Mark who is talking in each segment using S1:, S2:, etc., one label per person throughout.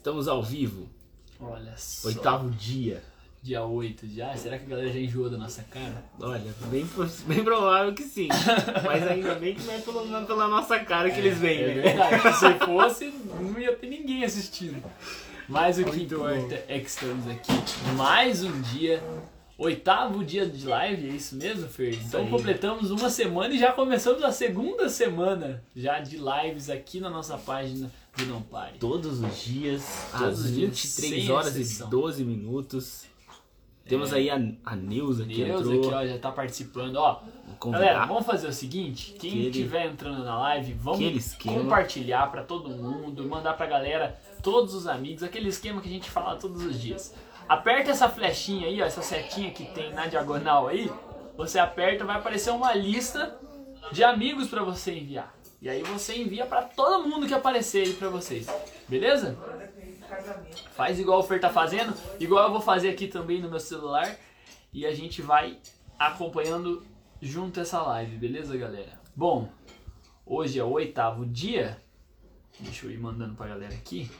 S1: Estamos ao vivo.
S2: Olha só.
S1: Oitavo dia.
S2: Dia 8 já. Será que a galera já enjoou da nossa cara?
S1: Olha, bem, bem provável que sim. Mas ainda bem que não é pela, pela nossa cara que eles vêm,
S2: É
S1: né?
S2: verdade. Se fosse, não ia ter ninguém assistindo. Mas o que importa é que estamos aqui mais um dia. Oitavo dia de live, é isso mesmo, Fer? Então completamos uma semana e já começamos a segunda semana já de lives aqui na nossa página do Não Pare.
S1: Todos os dias,
S2: Todos
S1: às
S2: os dias,
S1: 23
S2: sem
S1: horas
S2: exceção.
S1: e 12 minutos. Temos aí a, a Neuza que
S2: Deus
S1: entrou.
S2: aqui, ó, já tá participando. Ó. Galera, vamos fazer o seguinte: quem estiver entrando na live, vamos compartilhar pra todo mundo, mandar pra galera, todos os amigos, aquele esquema que a gente fala todos os dias. Aperta essa flechinha aí, ó, essa setinha que tem na diagonal aí. Você aperta, vai aparecer uma lista de amigos pra você enviar. E aí você envia pra todo mundo que aparecer aí pra vocês. Beleza? Faz igual o Fer tá fazendo, igual eu vou fazer aqui também no meu celular. E a gente vai acompanhando junto essa live, beleza, galera? Bom, hoje é o oitavo dia. Deixa eu ir mandando pra galera aqui.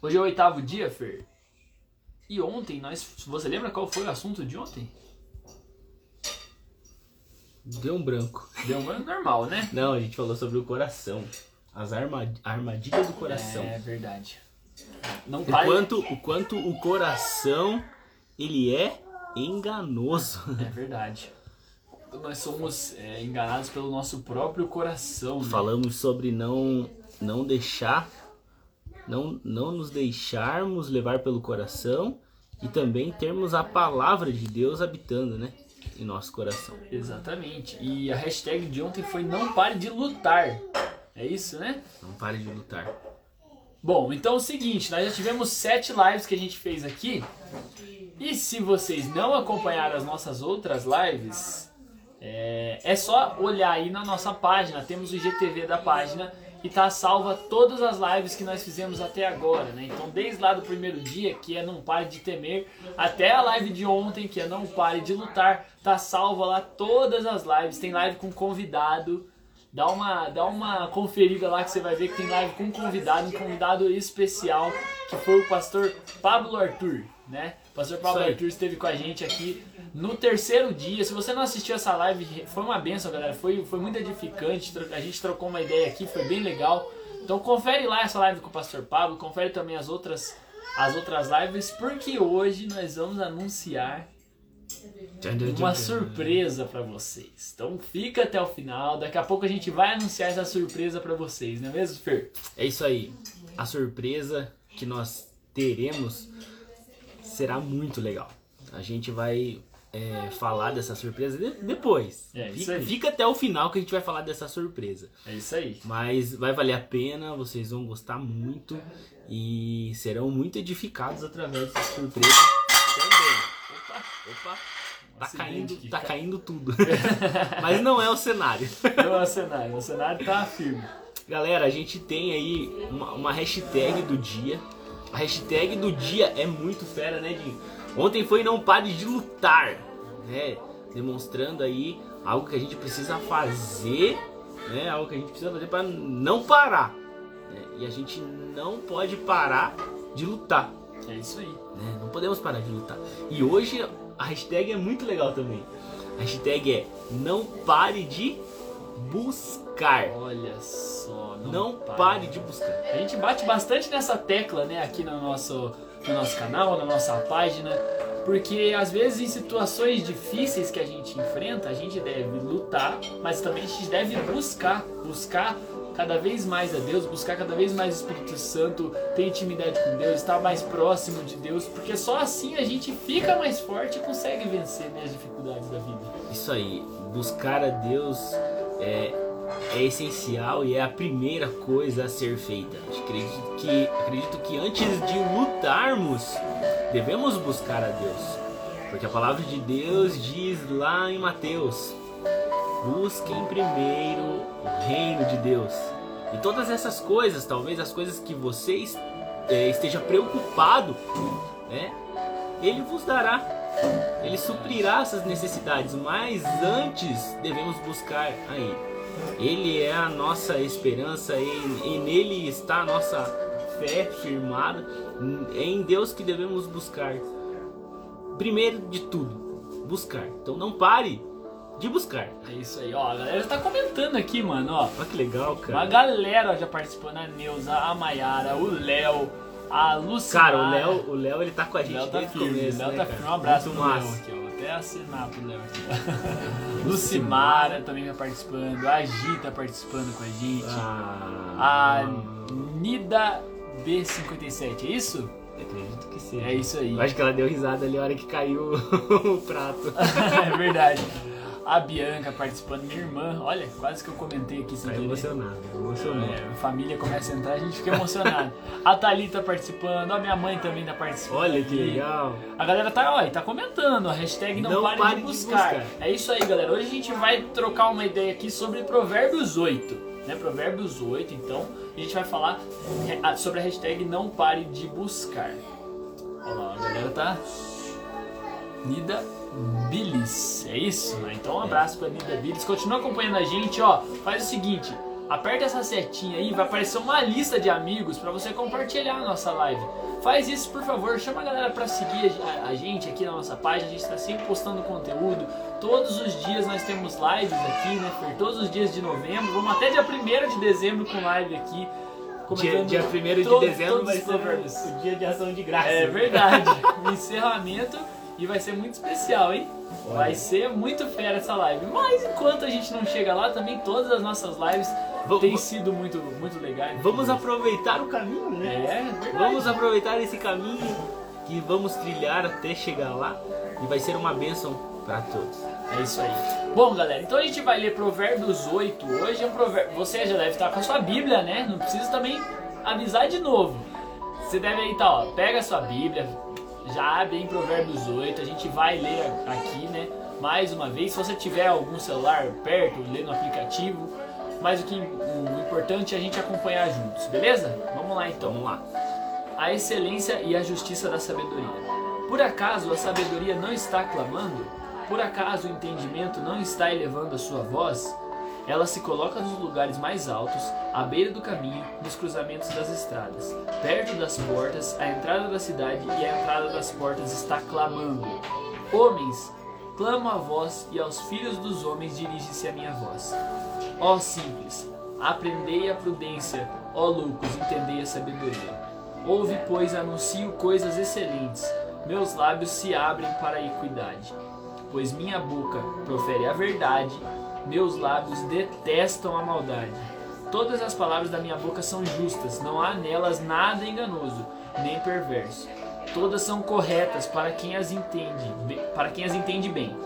S2: Hoje é o oitavo dia, Fer. E ontem nós. Você lembra qual foi o assunto de ontem?
S1: Deu um branco.
S2: Deu um normal, né?
S1: Não, a gente falou sobre o coração. As arma... armadilhas do coração.
S2: É verdade. Não pare.
S1: O quanto, o quanto o coração ele é enganoso.
S2: É verdade. Nós somos é, enganados pelo nosso próprio coração. Né?
S1: Falamos sobre não não deixar não não nos deixarmos levar pelo coração e também termos a palavra de Deus habitando, né, em nosso coração.
S2: Exatamente. E a hashtag de ontem foi não pare de lutar. É isso, né?
S1: Não pare de lutar.
S2: Bom, então é o seguinte, nós já tivemos sete lives que a gente fez aqui. E se vocês não acompanharam as nossas outras lives, é, é só olhar aí na nossa página. Temos o IGTV da página e tá salva todas as lives que nós fizemos até agora, né? Então, desde lá do primeiro dia, que é Não Pare de Temer, até a live de ontem, que é Não Pare de Lutar, tá salva lá todas as lives. Tem live com convidado. Dá uma, dá uma conferida lá que você vai ver que tem live com convidado, um convidado especial, que foi o pastor Pablo Arthur, né? O pastor
S1: aí.
S2: Arthur esteve com a gente aqui no terceiro dia. Se você não assistiu essa live, foi uma benção, galera. Foi, foi muito edificante. A gente trocou uma ideia aqui, foi bem legal. Então confere lá essa live com o pastor Pablo, confere também as outras, as outras lives, porque hoje nós vamos anunciar uma surpresa pra vocês. Então fica até o final. Daqui a pouco a gente vai anunciar essa surpresa pra vocês, não é mesmo, Fer?
S1: É isso aí. A surpresa que nós teremos será muito legal. A gente vai é, falar dessa surpresa de- depois.
S2: É, isso
S1: fica,
S2: aí.
S1: fica até o final que a gente vai falar dessa surpresa.
S2: É isso aí.
S1: Mas vai valer a pena, vocês vão gostar muito e serão muito edificados através dessa surpresa também. Opa, opa, tá caindo, tá caindo tudo. Mas não é o cenário.
S2: Não é o cenário, o cenário tá firme.
S1: Galera, a gente tem aí uma, uma hashtag do dia. A hashtag do dia é muito fera, né, Dinho? Ontem foi não pare de lutar, né? Demonstrando aí algo que a gente precisa fazer, né? Algo que a gente precisa fazer para não parar. né? E a gente não pode parar de lutar,
S2: É isso aí.
S1: né? Não podemos parar de lutar. E hoje a hashtag é muito legal também. A hashtag é não pare de buscar.
S2: Olha só.
S1: Não
S2: para.
S1: pare de buscar.
S2: A gente bate bastante nessa tecla, né, aqui no nosso, no nosso canal, na nossa página, porque às vezes em situações difíceis que a gente enfrenta, a gente deve lutar, mas também a gente deve buscar, buscar cada vez mais a Deus, buscar cada vez mais o Espírito Santo, ter intimidade com Deus, estar mais próximo de Deus, porque só assim a gente fica mais forte e consegue vencer né, as dificuldades da vida.
S1: Isso aí, buscar a Deus é, é essencial e é a primeira coisa a ser feita. Acredito que, acredito que antes de lutarmos, devemos buscar a Deus. Porque a palavra de Deus diz lá em Mateus: busquem primeiro o reino de Deus. E todas essas coisas, talvez as coisas que vocês é, esteja preocupado, né? Ele vos dará. Ele suprirá essas necessidades, mas antes devemos buscar a Ele. Ele é a nossa esperança e, e nele está a nossa fé firmada. É em Deus que devemos buscar. Primeiro de tudo, buscar. Então não pare de buscar.
S2: É isso aí, ó. A galera tá comentando aqui, mano, ó.
S1: Olha que legal, cara.
S2: Uma galera já participando, a Neuza, a Maiara, o Léo, a Luciana.
S1: Cara, o Léo, o Léo ele tá com a gente
S2: Léo tá
S1: desde
S2: firme,
S1: começo,
S2: Léo
S1: né,
S2: tá firme. Um abraço
S1: Muito
S2: pro Léo aqui, ó. Até assinar pro Léo aqui. ó. Lucimara também tá participando, a Gi tá participando com a gente.
S1: Ah,
S2: A Nida B57, é isso?
S1: acredito que sim.
S2: É isso aí.
S1: Eu acho que ela deu risada ali a hora que caiu o prato.
S2: é verdade. A Bianca participando, minha irmã, olha, quase que eu comentei aqui sem
S1: Tá
S2: querer.
S1: emocionado, emocionado.
S2: É, a família começa a entrar, a gente fica emocionado. A Thalita participando, a minha mãe também tá participando.
S1: Olha que legal.
S2: A galera tá, ó, tá comentando, a hashtag não,
S1: Não
S2: pare,
S1: pare
S2: de,
S1: de
S2: buscar.
S1: buscar.
S2: É isso aí, galera. Hoje a gente vai trocar uma ideia aqui sobre Provérbios 8. Né? Provérbios 8, então a gente vai falar é, sobre a hashtag não pare de buscar. Olha lá, a galera tá. Nida Bilis, é isso? Então um abraço pra Nida Bilis. Continua acompanhando a gente, ó. Faz o seguinte, aperta essa setinha aí, vai aparecer uma lista de amigos pra você compartilhar a nossa live. Faz isso, por favor, chama a galera pra seguir a, a gente aqui na nossa página, a gente tá sempre postando conteúdo. Todos os dias nós temos lives aqui, né, Fer? Todos os dias de novembro, vamos até dia 1 de dezembro com live aqui.
S1: Dia,
S2: comentando
S1: dia 1 de dezembro vai ser o dia de ação de graça.
S2: É verdade. o encerramento e vai ser muito especial, hein? Vai ser muito fera essa live. Mas enquanto a gente não chega lá, também todas as nossas lives
S1: Vamos-
S2: têm sido muito, muito legais.
S1: Vamos aproveitar o caminho, né?
S2: É.
S1: Vamos aproveitar esse caminho que vamos trilhar até chegar lá e vai ser uma bênção para todos.
S2: É isso aí. Bom, galera, então a gente vai ler Provérbios 8 hoje. É um provérbio... Você já deve estar com a sua Bíblia, né? Não precisa também avisar de novo. Você deve aí estar, ó, pega a sua Bíblia, já abre em Provérbios 8, a gente vai ler aqui, né? Mais uma vez, se você tiver algum celular perto, lê no aplicativo. Mas o que o importante é a gente acompanhar juntos, beleza? Vamos lá então.
S1: Vamos lá.
S2: A excelência e a justiça da sabedoria. Por acaso a sabedoria não está clamando? Por acaso o entendimento não está elevando a sua voz? Ela se coloca nos lugares mais altos, à beira do caminho, nos cruzamentos das estradas, perto das portas, a entrada da cidade e a entrada das portas está clamando. Homens, clamo a vós e aos filhos dos homens dirige-se a minha voz. Ó simples, aprendei a prudência, ó loucos, entendei a sabedoria. Ouve, pois, anuncio coisas excelentes, meus lábios se abrem para a equidade. Pois minha boca profere a verdade, meus lábios detestam a maldade. Todas as palavras da minha boca são justas, não há nelas nada enganoso, nem perverso. Todas são corretas para quem as entende, para quem as entende bem,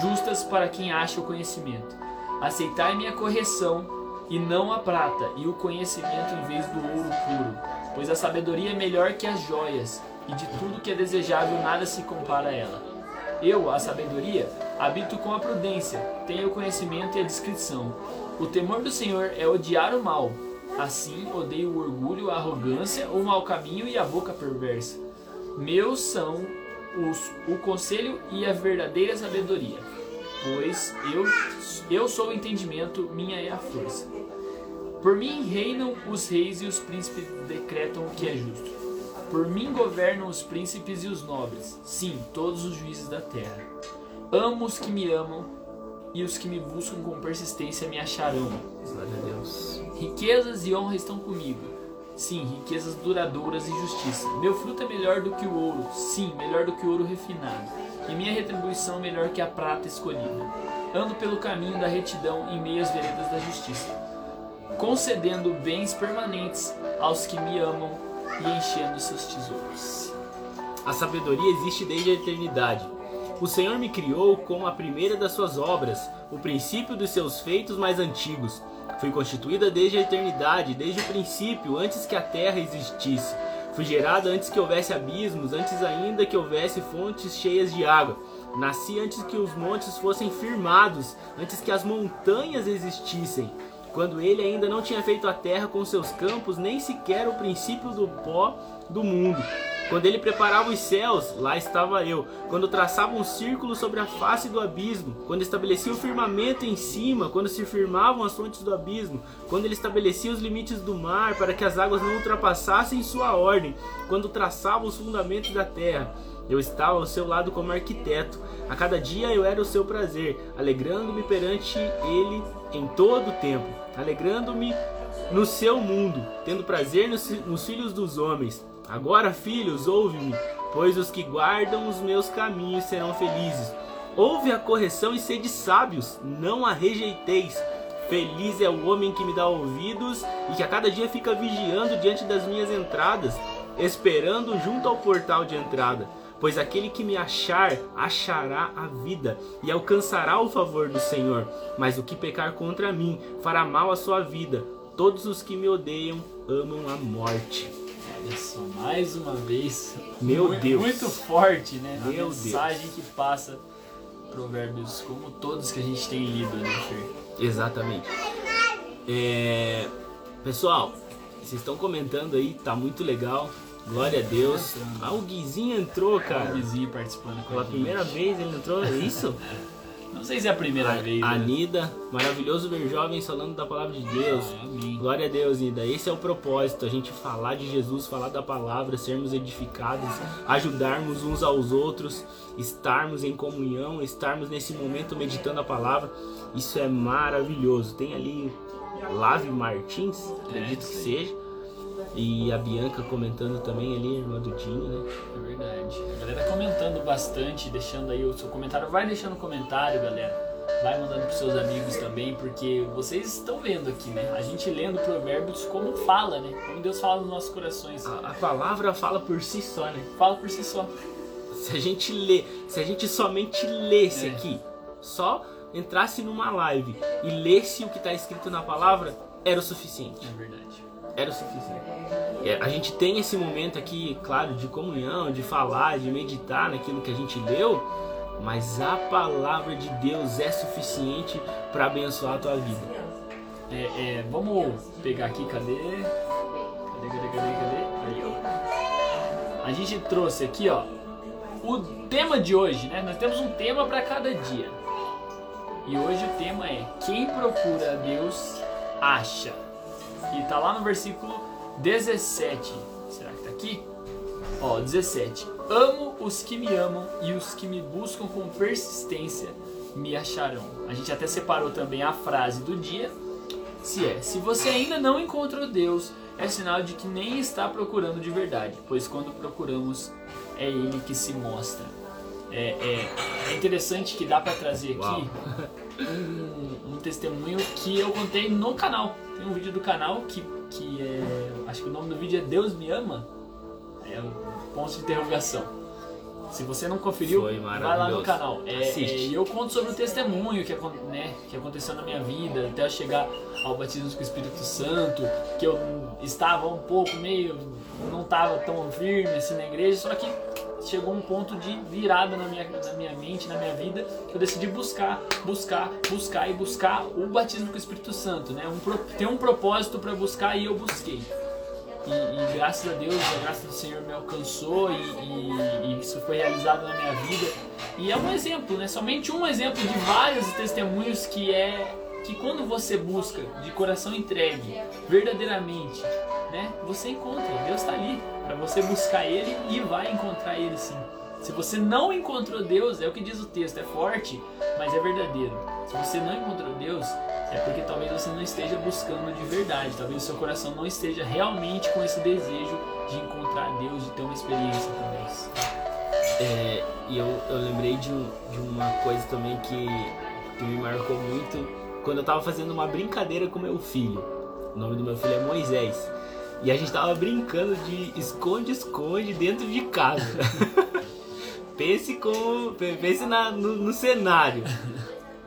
S2: justas para quem acha o conhecimento. Aceitai minha correção e não a prata, e o conhecimento em vez do ouro puro, pois a sabedoria é melhor que as joias, e de tudo que é desejável nada se compara a ela. Eu, a sabedoria, habito com a prudência, tenho o conhecimento e a discrição. O temor do Senhor é odiar o mal. Assim odeio o orgulho, a arrogância, o mau caminho e a boca perversa. Meus são os, o conselho e a verdadeira sabedoria, pois eu, eu sou o entendimento, minha é a força. Por mim reinam os reis e os príncipes decretam o que é justo. Por mim governam os príncipes e os nobres, sim, todos os juízes da terra. Amo os que me amam e os que me buscam com persistência me acharão.
S1: Glória a Deus.
S2: Riquezas e honra estão comigo. Sim, riquezas duradouras e justiça. Meu fruto é melhor do que o ouro. Sim, melhor do que o ouro refinado. E minha retribuição melhor que a prata escolhida. Ando pelo caminho da retidão em meio às veredas da justiça, concedendo bens permanentes aos que me amam e enchendo seus tesouros.
S1: A sabedoria existe desde a eternidade. O Senhor me criou como a primeira das suas obras, o princípio dos seus feitos mais antigos. Fui constituída desde a eternidade, desde o princípio, antes que a terra existisse. Fui gerada antes que houvesse abismos, antes ainda que houvesse fontes cheias de água. Nasci antes que os montes fossem firmados, antes que as montanhas existissem. Quando ele ainda não tinha feito a terra com seus campos, nem sequer o princípio do pó do mundo. Quando ele preparava os céus, lá estava eu. Quando traçava um círculo sobre a face do abismo, quando estabelecia o firmamento em cima, quando se firmavam as fontes do abismo, quando ele estabelecia os limites do mar para que as águas não ultrapassassem sua ordem, quando traçava os fundamentos da terra. Eu estava ao seu lado como arquiteto. A cada dia eu era o seu prazer, alegrando-me perante ele em todo o tempo, alegrando-me no seu mundo, tendo prazer nos, nos filhos dos homens. Agora, filhos, ouve-me, pois os que guardam os meus caminhos serão felizes. Ouve a correção e sede sábios, não a rejeiteis. Feliz é o homem que me dá ouvidos e que a cada dia fica vigiando diante das minhas entradas, esperando junto ao portal de entrada. Pois aquele que me achar, achará a vida e alcançará o favor do Senhor. Mas o que pecar contra mim, fará mal à sua vida. Todos os que me odeiam amam a morte.
S2: Olha só, mais uma vez.
S1: Meu
S2: muito,
S1: Deus.
S2: Muito forte, né?
S1: Meu
S2: a mensagem que passa provérbios como todos que a gente tem lido, né, Fer?
S1: Exatamente. É... Pessoal, vocês estão comentando aí, tá muito legal. Glória a Deus. Ah, o Guizinho entrou,
S2: O
S1: cara.
S2: vizinho participando com
S1: Pela
S2: a gente.
S1: primeira vez ele entrou, é isso?
S2: Não sei se é a primeira vez.
S1: A
S2: né?
S1: Nida, maravilhoso ver jovens falando da palavra de Deus.
S2: Ah, amém.
S1: Glória a Deus, Nida. Esse é o propósito, a gente falar de Jesus, falar da palavra, sermos edificados, ajudarmos uns aos outros, estarmos em comunhão, estarmos nesse momento meditando a palavra. Isso é maravilhoso. Tem ali Lave Martins, acredito
S2: É,
S1: que seja. E a Bianca comentando também ali, irmã do Dinho, né?
S2: É verdade. A galera comentando bastante, deixando aí o seu comentário. Vai deixando comentário, galera. Vai mandando pros seus amigos também, porque vocês estão vendo aqui, né? A gente lendo provérbios como fala, né? Como Deus fala nos nossos corações.
S1: A, a palavra fala por si só, né?
S2: Fala por si só.
S1: Se a gente lê, se a gente somente lesse
S2: É.
S1: aqui, só entrasse numa live e lesse o que está escrito na palavra, era o suficiente.
S2: É verdade.
S1: Era o suficiente. É, a gente tem esse momento aqui, claro, de comunhão, de falar, de meditar naquilo que a gente leu, mas a palavra de Deus é suficiente para abençoar a tua vida.
S2: É, é, vamos pegar aqui, cadê? Cadê, cadê, cadê, cadê? Aí, ó. A gente trouxe aqui, ó, o tema de hoje, né? Nós temos um tema para cada dia. E hoje o tema é Quem procura a Deus acha. E tá lá no versículo 17. Será que tá aqui? Ó, 17. Amo os que me amam e os que me buscam com persistência me acharão. A gente até separou também a frase do dia. Se é, se você ainda não encontrou Deus, é sinal de que nem está procurando de verdade, pois quando procuramos, é Ele que se mostra. É, é, é interessante que dá para trazer aqui um testemunho que eu contei no canal. Tem um vídeo do canal que, que é. Acho que o nome do vídeo é Deus Me Ama? É um ponto de interrogação. Se você não conferiu, vai lá no canal. É, é, e eu conto sobre o testemunho que, né, que aconteceu na minha vida, até eu chegar ao batismo com o Espírito Santo, que eu estava um pouco meio. não estava tão firme assim na igreja, só que chegou um ponto de virada na minha, na minha mente, na minha vida, que eu decidi buscar, buscar, buscar e buscar o batismo com o Espírito Santo, né? Um, tem um propósito para buscar e eu busquei. E, e graças a Deus, a graça do Senhor me alcançou e, e- e isso foi realizado na minha vida. E é um exemplo, né? Somente um exemplo de vários testemunhos que é que quando você busca de coração entregue, verdadeiramente, né? Você encontra, Deus está ali para você buscar Ele e vai encontrar Ele sim. Se você não encontrou Deus, é o que diz o texto, é forte, mas é verdadeiro. Se você não encontrou Deus, é porque talvez você não esteja buscando de verdade, talvez o seu coração não esteja realmente com esse desejo de encontrar Deus, de ter uma experiência com Deus.
S1: É, e eu, eu lembrei de, de uma coisa também que, que me marcou muito quando eu tava fazendo uma brincadeira com meu filho. O nome do meu filho é Moisés. E a gente tava brincando de esconde-esconde dentro de casa. pense com. Pense na- no, no cenário.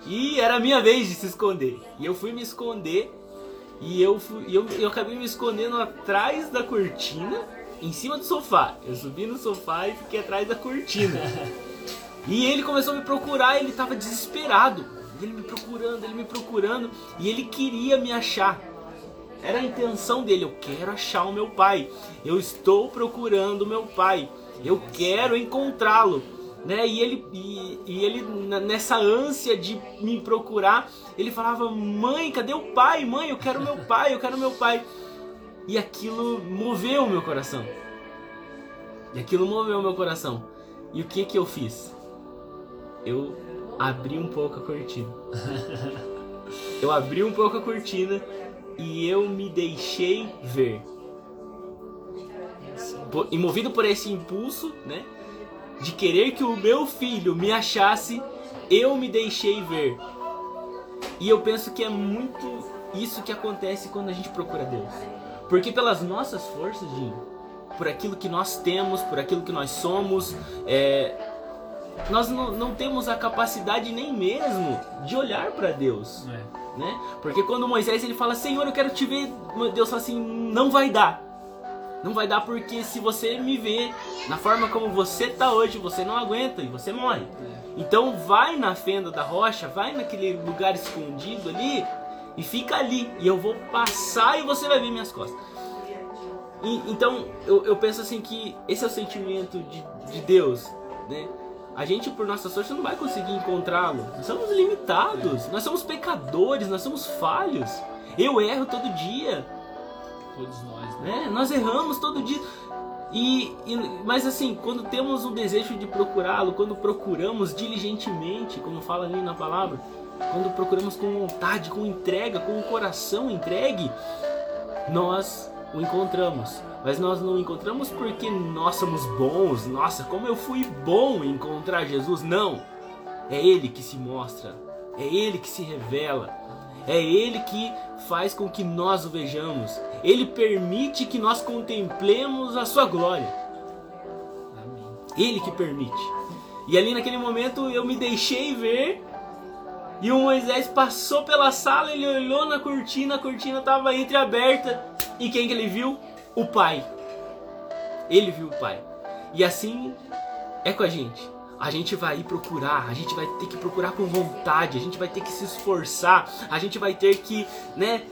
S1: E era a minha vez de se esconder. E eu fui me esconder. E eu, fui, eu, eu acabei me escondendo atrás da cortina, em cima do sofá. Eu subi no sofá e fiquei atrás da cortina. E ele começou a me procurar, ele tava desesperado. Ele me procurando, ele me procurando. E ele queria me achar. era a intenção dele. Eu quero achar o meu pai. Eu estou procurando o meu pai. Eu quero encontrá-lo. Né? E ele, e, e, ele nessa ânsia de me procurar, ele falava: Mãe, cadê o pai? Mãe, eu quero meu pai, eu quero meu pai. E aquilo moveu o meu coração. E aquilo moveu o meu coração. E o que que eu fiz? Eu abri um pouco a cortina. eu abri um pouco a cortina e eu me deixei ver. E movido por esse impulso, né, de querer que o meu filho me achasse, eu me deixei ver. E eu penso que é muito isso que acontece quando a gente procura Deus. Porque pelas nossas forças, Dinho, por aquilo que nós temos, por aquilo que nós somos, é, nós não, não, temos a capacidade nem mesmo de olhar para Deus. É. Né? Porque quando Moisés ele fala, Senhor, eu quero te ver, Deus fala assim, não vai dar. Não vai dar porque se você me vê na forma como você tá hoje, você não aguenta e você morre. É. Então vai na fenda da rocha, vai naquele lugar escondido ali e fica ali. E eu vou passar e você vai ver minhas costas. E, então eu, eu penso assim que esse é o sentimento de, de Deus, né? A gente, por nossa sorte, não vai conseguir encontrá-lo. Nós somos limitados, nós somos pecadores, nós somos falhos. Eu erro todo dia.
S2: Todos nós, né?
S1: É, nós erramos todo dia. E, e, mas assim, quando temos o desejo de procurá-lo, quando procuramos diligentemente, como fala ali na palavra, quando procuramos com vontade, com entrega, com o coração entregue, nós o encontramos. Mas nós não o encontramos porque nós somos bons. Nossa, como eu fui bom em encontrar Jesus. Não. É Ele que se mostra. É Ele que se revela. É Ele que faz com que nós o vejamos. Ele permite que nós contemplemos a Sua glória. Ele que permite. E ali naquele momento eu me deixei ver e o Moisés passou pela sala, ele olhou na cortina, a cortina estava entreaberta. E quem que ele viu? O pai. Ele viu o pai. E assim é com a gente. A gente vai procurar, a gente vai ter que procurar com vontade, a gente vai ter que se esforçar, a gente vai ter que, né,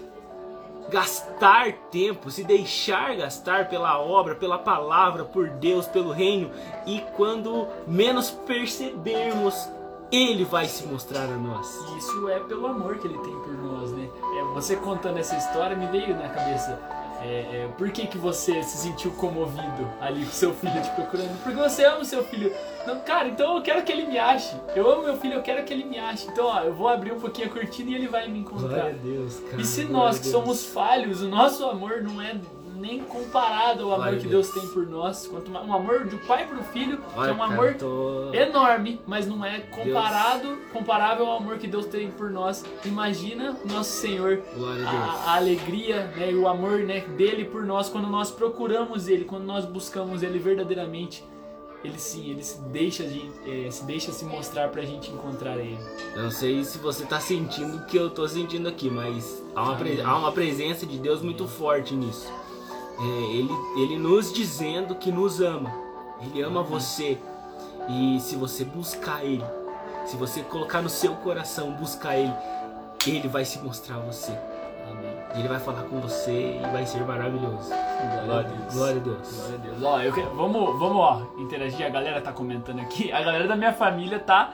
S1: gastar tempo, se deixar gastar pela obra, pela palavra, por Deus, pelo reino. E quando menos percebermos, ele vai se mostrar a nós.
S2: Isso é pelo amor que ele tem por nós, né? É, você contando essa história me veio na cabeça. É, é, por que, que você se sentiu comovido ali com seu filho te procurando? Porque você ama o seu filho. Não, cara, então eu quero que ele me ache. Eu amo meu filho, eu quero que ele me ache. Então, ó, eu vou abrir um pouquinho a cortina e ele vai me encontrar.
S1: Glória a Deus, cara.
S2: E se nós que somos falhos, o nosso amor não é nem comparado ao amor Vai que Deus. Tem por nós. Quanto um amor do pai pro filho, Vai, que é um amor cara, tô... enorme, mas não é comparado, Deus. comparável ao amor que Deus tem por nós. Imagina nosso Senhor, a, a, alegria né, e o amor né, dele por nós quando nós procuramos ele, quando nós buscamos ele verdadeiramente ele sim, ele se deixa, de, é, se deixa se mostrar pra gente encontrar ele.
S1: Não sei se você tá sentindo o que eu tô sentindo aqui, mas há uma, pre há uma presença de Deus muito forte nisso é, ele, ele nos dizendo que nos ama. Ele ama uhum. você. E se você buscar Ele, se você colocar no seu coração, buscar Ele, Ele vai se mostrar a você. Amém. Ele vai falar com você e vai ser maravilhoso.
S2: Glória, a Deus. Glória a Deus. Glória a Deus. Ó, eu, vamos, vamos ó, interagir. A galera tá comentando aqui. A galera da minha família tá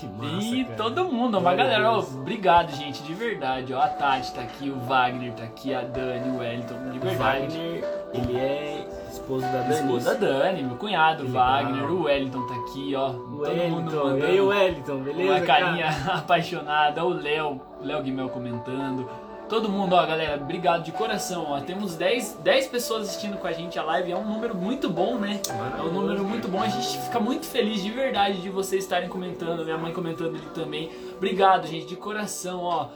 S2: que massa, e cara. todo mundo, uma galera, ó, obrigado, gente, de verdade. Ó, a Tati tá aqui, o Wagner tá aqui, a Dani, o Wellington, de verdade.
S1: Wagner, ele é esposo da Dani.
S2: Esposo da Dani, meu cunhado, o Wagner, o Wellington tá aqui, ó.
S1: Wellington. E o Wellington, beleza?
S2: Uma carinha cara? apaixonada, o Léo, o Léo Guimel comentando. Todo mundo, ó, galera, obrigado de coração. Ó. Temos 10, 10 pessoas assistindo com a gente a live. É um número muito bom, né? É um número muito bom. A gente fica muito feliz de verdade de vocês estarem comentando. Minha mãe comentando ali também. Obrigado, gente, de coração, ó.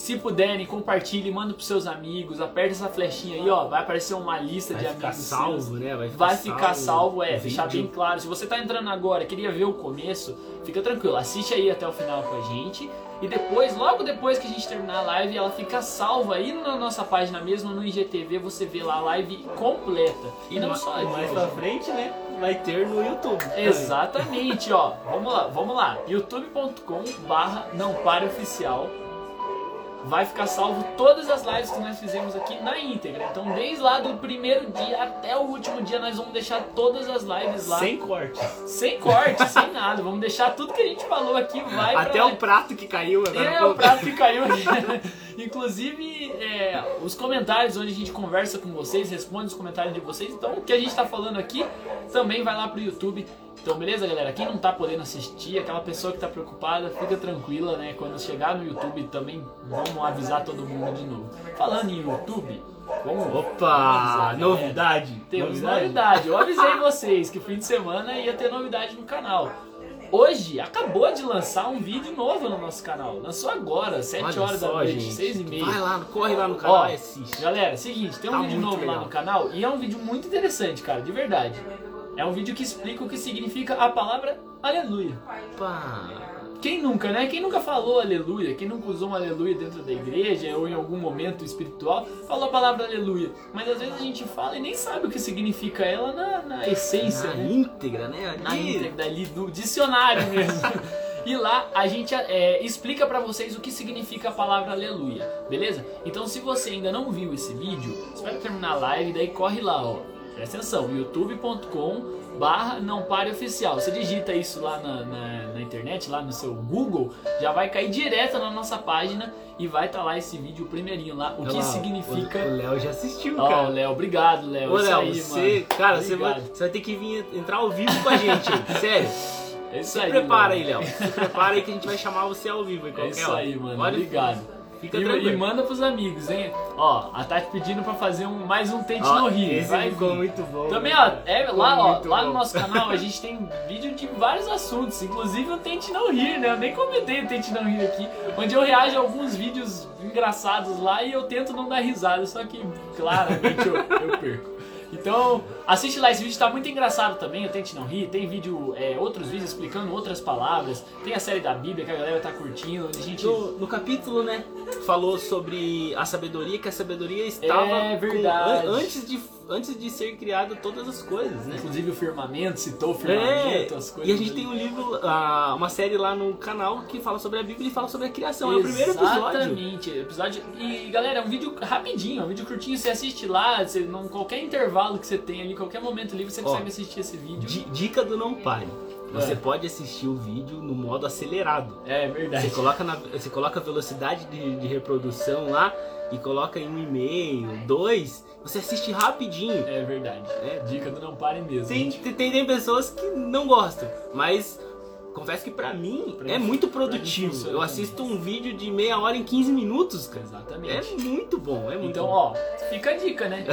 S2: Se puderem, compartilhe, manda pros seus amigos, aperta essa flechinha aí, ó. Vai aparecer uma lista
S1: vai
S2: de amigos.
S1: Salvo,
S2: seus.
S1: né? Vai ficar,
S2: vai ficar salvo, salvo é. Deixar bem claro. Se você tá entrando agora, queria ver o começo, fica tranquilo. Assiste aí até o final com a gente. E depois, logo depois que a gente terminar a live, ela fica salva aí na nossa página mesmo, no IGTV, você vê lá a live completa.
S1: E, e não só mais pra frente, né? Vai ter no YouTube.
S2: Exatamente, ó. Vamos lá, vamos lá. youtube.com barra não pare oficial. Vai ficar salvo todas as lives que nós fizemos aqui na íntegra. Então, desde lá do primeiro dia até o último dia, nós vamos deixar todas as lives lá.
S1: Sem cortes.
S2: Sem corte, sem nada. Vamos deixar tudo que a gente falou aqui, vai
S1: Até o prato que caiu agora.
S2: É, o prato que caiu. Inclusive, é, os comentários onde a gente conversa com vocês, responde os comentários de vocês. Então, o que a gente tá falando aqui também vai lá pro YouTube. Então, beleza, galera? Quem não tá podendo assistir, aquela pessoa que tá preocupada, fica tranquila, né? Quando chegar no YouTube também, vamos avisar todo mundo de novo. Falando em YouTube, vamos.
S1: Opa,
S2: avisar, né?
S1: novidade.
S2: Temos novidade. Eu avisei vocês que fim de semana ia ter novidade no canal. Hoje acabou de lançar um vídeo novo no nosso canal. Lançou agora, 7
S1: Olha
S2: horas da
S1: só,
S2: noite,
S1: gente.
S2: 6 e meia.
S1: Vai lá, corre lá no canal
S2: Ó,
S1: e assiste.
S2: Galera, seguinte, tem um
S1: Tá
S2: vídeo novo lá
S1: legal.
S2: no canal e é um vídeo muito interessante, cara, de verdade. É um vídeo que explica o que significa a palavra aleluia.
S1: Opa.
S2: Quem nunca, né? Quem nunca falou aleluia, quem nunca usou um aleluia dentro da igreja ou em algum momento espiritual, falou a palavra aleluia. Mas às vezes a gente fala e nem sabe o que significa ela na, na essência,
S1: Na
S2: né?
S1: íntegra, né?
S2: na
S1: Ali.
S2: íntegra ali do dicionário mesmo. E lá a gente é, explica pra vocês o que significa a palavra aleluia, beleza? Então se você ainda não viu esse vídeo, espera terminar a live, daí corre lá, ó. Presta atenção, youtube.com barra não pare oficial. Você digita isso lá na, na, na internet, lá no seu Google, já vai cair direto na nossa página e vai estar lá esse vídeo primeirinho lá, o
S1: Olha
S2: que
S1: lá,
S2: significa...
S1: O Léo já assistiu,
S2: Ó,
S1: cara.
S2: Léo, obrigado, Léo.
S1: Ô, Léo,
S2: aí,
S1: você,
S2: mano.
S1: cara, você vai, você vai ter que vir entrar ao vivo com a gente sério.
S2: É isso
S1: Se
S2: aí,
S1: prepara
S2: Léo.
S1: aí, Léo. Se prepara aí que a gente vai chamar você ao vivo em
S2: É
S1: qualquer
S2: isso
S1: hora.
S2: aí, mano. Obrigado.
S1: Fica
S2: E,
S1: tranquilo.
S2: e manda pros amigos, hein? Ó, a Tati pedindo pra fazer um, mais um Tente
S1: Ó,
S2: no Rio.
S1: Esse
S2: Vai
S1: ficou
S2: vir.
S1: muito bom.
S2: Também, ó, é,
S1: Ficou
S2: lá, ó, lá
S1: bom.
S2: no nosso canal a gente tem vídeo de vários assuntos, inclusive o Tente Não Rir, né? Eu nem comentei o Tente Não Rir aqui, onde eu reajo a alguns vídeos engraçados lá e eu tento não dar risada, só que claramente eu, eu perco. Então, assiste lá, esse vídeo tá muito engraçado também, eu Tente Não Rir, tem vídeo, é, outros vídeos explicando outras palavras, tem a série da Bíblia que a galera tá curtindo, a gente...
S1: No, no capítulo, né, falou sobre a sabedoria, que a sabedoria estava
S2: É
S1: com-
S2: verdade.
S1: an- antes, de, antes de ser criada todas as coisas, né?
S2: Inclusive o firmamento, citou o
S1: É,
S2: firmamento, as coisas.
S1: e a gente
S2: ali.
S1: tem um livro, ah, uma série lá no canal que fala sobre a Bíblia e fala sobre a criação. É o primeiro episódio.
S2: Exatamente, episódio. E galera, é um vídeo rapidinho, é um vídeo curtinho, você assiste lá, você, num qualquer intervalo que você tem ali, qualquer momento livre, você
S1: Ó,
S2: consegue assistir esse vídeo.
S1: Di- Dica do Não Pare. Você
S2: É.
S1: pode assistir o vídeo no modo acelerado.
S2: É
S1: Você
S2: verdade.
S1: coloca, na, você coloca a velocidade de, de reprodução lá e coloca em um e meio, dois, você assiste rapidinho.
S2: É verdade.
S1: É.
S2: Dica do não pare mesmo.
S1: Tem, tem, tem pessoas que não gostam, mas confesso que pra mim
S2: Pra
S1: é muito produtivo.
S2: funciona
S1: Eu assisto um vídeo de meia hora em 15 minutos, cara.
S2: Exatamente.
S1: É muito bom, é muito
S2: Então,
S1: bom.
S2: ó, fica a dica, né?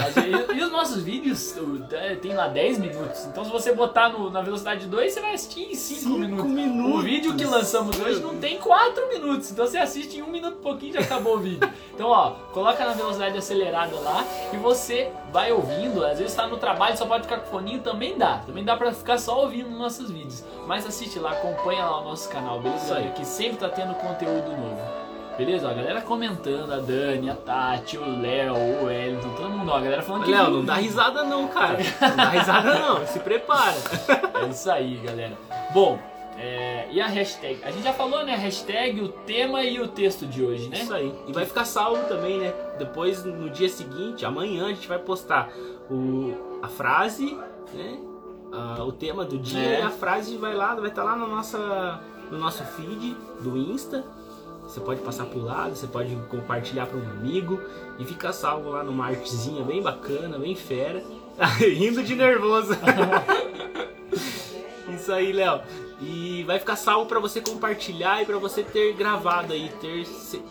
S2: E, os nossos vídeos o- é, tem lá 10 minutos. Então, se você botar no- na velocidade 2, você vai assistir em 5
S1: Cinco
S2: minutos.
S1: minutos.
S2: O vídeo que lançamos hoje não tem 4 minutos. Então, você assiste em 1 minuto e pouquinho e já acabou o vídeo. Então, ó, coloca na velocidade acelerada lá e você vai ouvindo. Às vezes tá no trabalho, só pode ficar com foninho, também dá. Também dá pra ficar só ouvindo nossos vídeos. Mas assiste lá, acompanha lá o nosso canal, beleza?
S1: Aí.
S2: Que sempre tá tendo conteúdo novo. Beleza? A galera comentando, a Dani, a Tati, o Léo, o Wellington, todo mundo, a galera falando que.
S1: Léo, não dá risada não, cara. Não dá risada não, se prepara.
S2: É isso aí, galera. Bom, é, e a hashtag? A gente já falou, né? A hashtag, o tema e o texto de hoje, né?
S1: Isso aí. E vai ficar salvo também, né? Depois, no dia seguinte, amanhã, a gente vai postar o, a frase, né? Ah, o tema do dia
S2: É.
S1: e a frase vai lá, vai estar lá na nossa, no nosso feed do Insta. Você pode passar pro lado, você pode compartilhar para um amigo e fica salvo lá numa artezinha bem bacana, bem fera. Rindo de nervoso. Isso aí, Léo. E vai ficar salvo pra você compartilhar e pra você ter gravado aí, ter,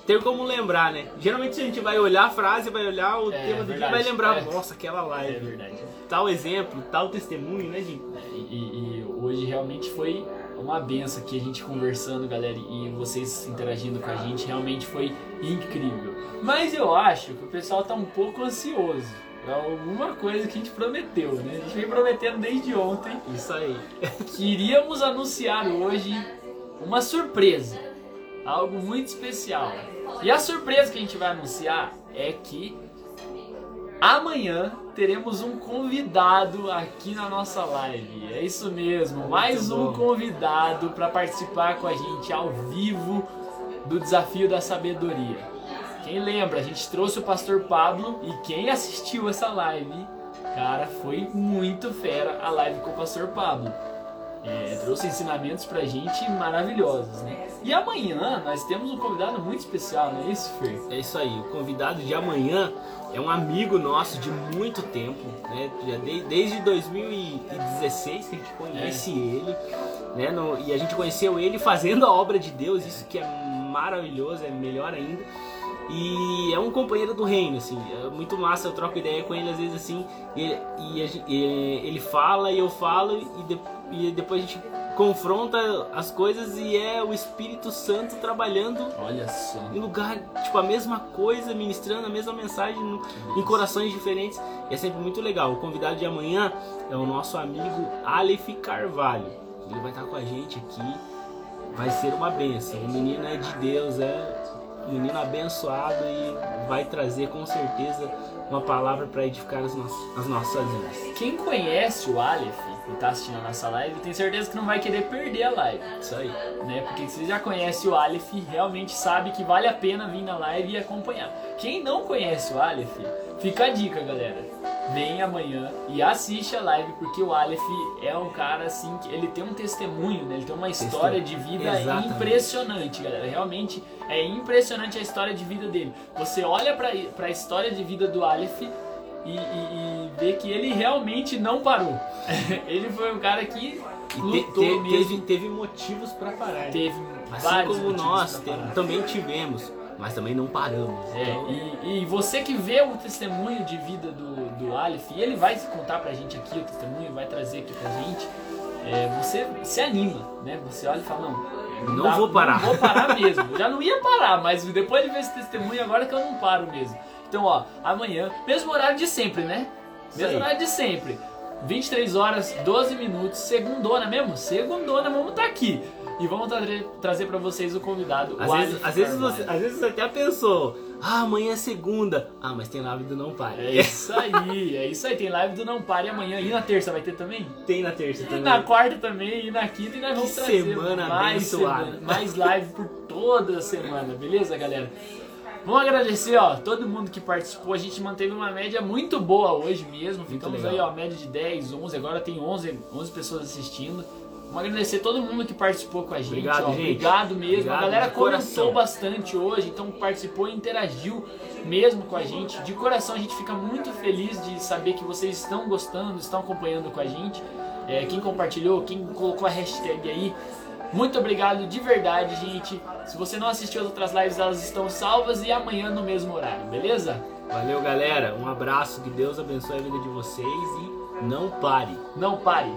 S1: ter como lembrar, né? Geralmente se a gente vai olhar a frase, vai olhar o
S2: É,
S1: tema do dia, vai lembrar,
S2: É.
S1: nossa, aquela
S2: É
S1: live,
S2: verdade.
S1: tal exemplo, tal testemunho, né, gente?
S2: E, e- e hoje realmente foi uma benção aqui a gente conversando, galera, e vocês interagindo com a gente, realmente foi incrível. Mas eu acho que o pessoal tá um pouco ansioso. É alguma coisa que a gente prometeu, né? A gente vem prometendo desde ontem
S1: Isso aí.
S2: que iríamos anunciar hoje uma surpresa. Algo muito especial. E a surpresa que a gente vai anunciar é que amanhã teremos um convidado aqui na nossa live. É isso mesmo, mais um
S1: bom.
S2: convidado para participar com a gente ao vivo do desafio da sabedoria. Quem lembra, a gente trouxe o pastor Pablo e quem assistiu essa live, cara, foi muito fera a live com o pastor Pablo. É, trouxe ensinamentos pra gente maravilhosos, né? E amanhã nós temos um convidado muito especial, não é isso, Fer?
S1: É isso aí, o convidado de amanhã é um amigo nosso de muito tempo, né? desde 2016 que a gente conhece é. ele, né? No, e a gente conheceu ele fazendo a obra de Deus, isso que é maravilhoso, é melhor ainda. E é um companheiro do reino, assim, é muito massa, eu troco ideia com ele às vezes assim, e, e, e ele fala e eu falo, e, de, e depois a gente confronta as coisas e é o Espírito Santo trabalhando
S2: Olha só.
S1: em lugar, tipo, a mesma coisa, ministrando a mesma mensagem em corações diferentes. E é sempre muito legal. O convidado de amanhã é o nosso amigo Aleph Carvalho. Ele vai estar com a gente aqui. Vai ser uma benção. O menino é de Deus, é menino abençoado e vai trazer com certeza uma palavra para edificar as, no as nossas vidas.
S2: Quem conhece o Aleph e está assistindo a nossa live, tem certeza que não vai querer perder a live.
S1: Isso aí.
S2: Né? Porque se já conhece o Aleph, realmente sabe que vale a pena vir na live e acompanhar. Quem não conhece o Aleph, fica a dica, galera vem amanhã e assiste a live, porque o Aleph é um cara assim que ele tem um testemunho, né? Ele tem uma história de vida Exatamente. impressionante, galera. Realmente é impressionante a história de vida dele. Você olha para a história de vida do Aleph e, e, e, vê que ele realmente não parou. ele foi um cara que lutou te, te,
S1: mesmo. Teve, teve motivos para parar.
S2: Teve
S1: assim como nós também tivemos mas também não paramos.
S2: É, então... e, e, você que vê o testemunho de vida do, do Aleph, e ele vai contar pra gente aqui o testemunho, vai trazer aqui pra gente, é, você se anima, né? Você olha e fala,
S1: não, não, dá, vou parar.
S2: Não vou parar mesmo. Eu já não ia parar, mas depois de ver esse testemunho, agora que eu não paro mesmo. Então, ó, amanhã, mesmo horário de sempre, né? Mesmo horário de sempre. 23 horas, 12 minutos, segundona mesmo? Segundona, vamos estar tá aqui. E vamos tra trazer para vocês o convidado.
S1: Às,
S2: o
S1: vezes, às, vezes você, às vezes você até pensou, ah, amanhã é segunda. Ah, mas tem live do Não Pare.
S2: É isso aí, é isso aí. Tem live do Não Pare amanhã. E na terça vai ter também?
S1: Tem na terça também. E
S2: na quarta também, e na quinta, e nós vamos
S1: que
S2: trazer
S1: semana
S2: mais,
S1: semana,
S2: mais live por toda a semana, beleza, galera? Vamos agradecer, ó, todo mundo que participou. A gente manteve uma média muito boa hoje mesmo. Ficamos aí, ó, média de 10, 11. Agora tem 11, 11 pessoas assistindo. Vamos agradecer todo mundo que participou com a gente.
S1: Obrigado,
S2: ó,
S1: gente.
S2: Obrigado mesmo.
S1: Obrigado,
S2: a galera comentou bastante hoje, então participou e interagiu mesmo com a gente. De coração a gente fica muito feliz de saber que vocês estão gostando, estão acompanhando com a gente. É, quem compartilhou, quem colocou a hashtag aí. Muito obrigado de verdade, gente. Se você não assistiu as outras lives, elas estão salvas e amanhã no mesmo horário, beleza?
S1: Valeu, galera. Um abraço, que Deus abençoe a vida de vocês e não pare.
S2: Não pare.